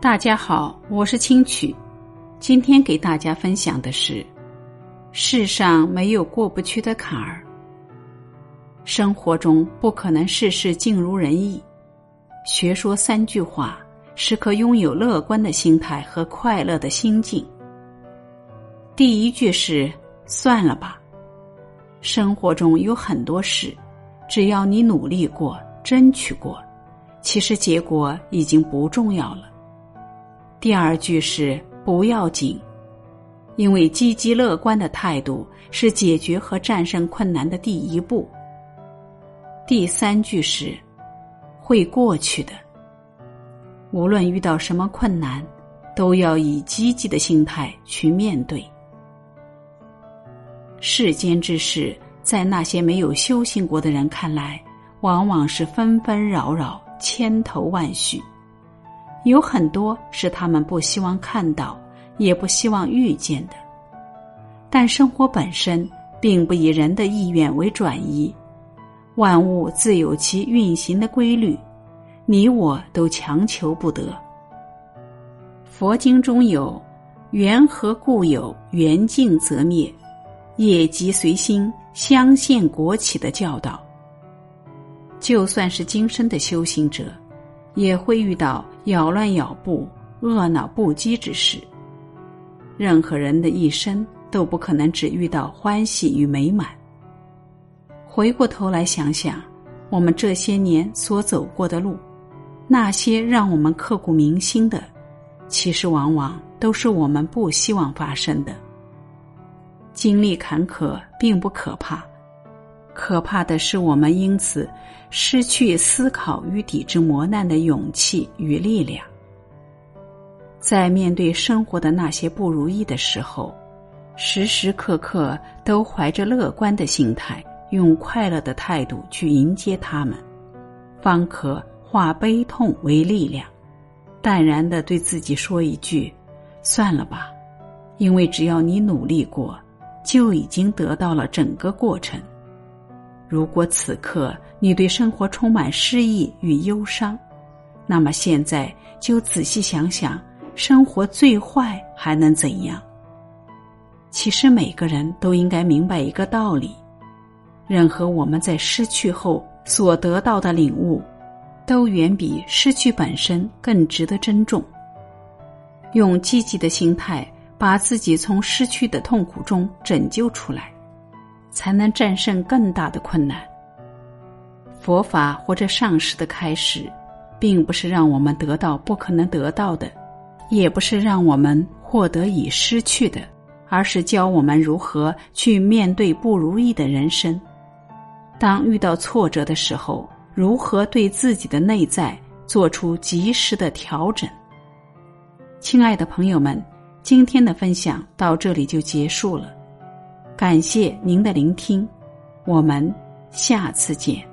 大家好，我是清曲。今天给大家分享的是：世上没有过不去的坎儿。生活中不可能事事尽如人意。学说三句话，时刻拥有乐观的心态和快乐的心境。第一句是“算了吧”。生活中有很多事，只要你努力过、争取过，其实结果已经不重要了。第二句是不要紧，因为积极乐观的态度是解决和战胜困难的第一步。第三句是会过去的，无论遇到什么困难，都要以积极的心态去面对。世间之事，在那些没有修行过的人看来，往往是纷纷扰扰、千头万绪。有很多是他们不希望看到，也不希望遇见的。但生活本身并不以人的意愿为转移，万物自有其运行的规律，你我都强求不得。佛经中有“缘何故有，缘尽则灭，业即随心，相现国起”的教导。就算是今生的修行者。也会遇到咬乱咬布、恶恼不羁之事。任何人的一生都不可能只遇到欢喜与美满。回过头来想想，我们这些年所走过的路，那些让我们刻骨铭心的，其实往往都是我们不希望发生的。经历坎坷并不可怕。可怕的是，我们因此失去思考与抵制磨难的勇气与力量。在面对生活的那些不如意的时候，时时刻刻都怀着乐观的心态，用快乐的态度去迎接他们，方可化悲痛为力量。淡然的对自己说一句：“算了吧，因为只要你努力过，就已经得到了整个过程。”如果此刻你对生活充满失意与忧伤，那么现在就仔细想想，生活最坏还能怎样？其实每个人都应该明白一个道理：任何我们在失去后所得到的领悟，都远比失去本身更值得珍重。用积极的心态，把自己从失去的痛苦中拯救出来。才能战胜更大的困难。佛法或者上师的开始，并不是让我们得到不可能得到的，也不是让我们获得已失去的，而是教我们如何去面对不如意的人生。当遇到挫折的时候，如何对自己的内在做出及时的调整。亲爱的朋友们，今天的分享到这里就结束了。感谢您的聆听，我们下次见。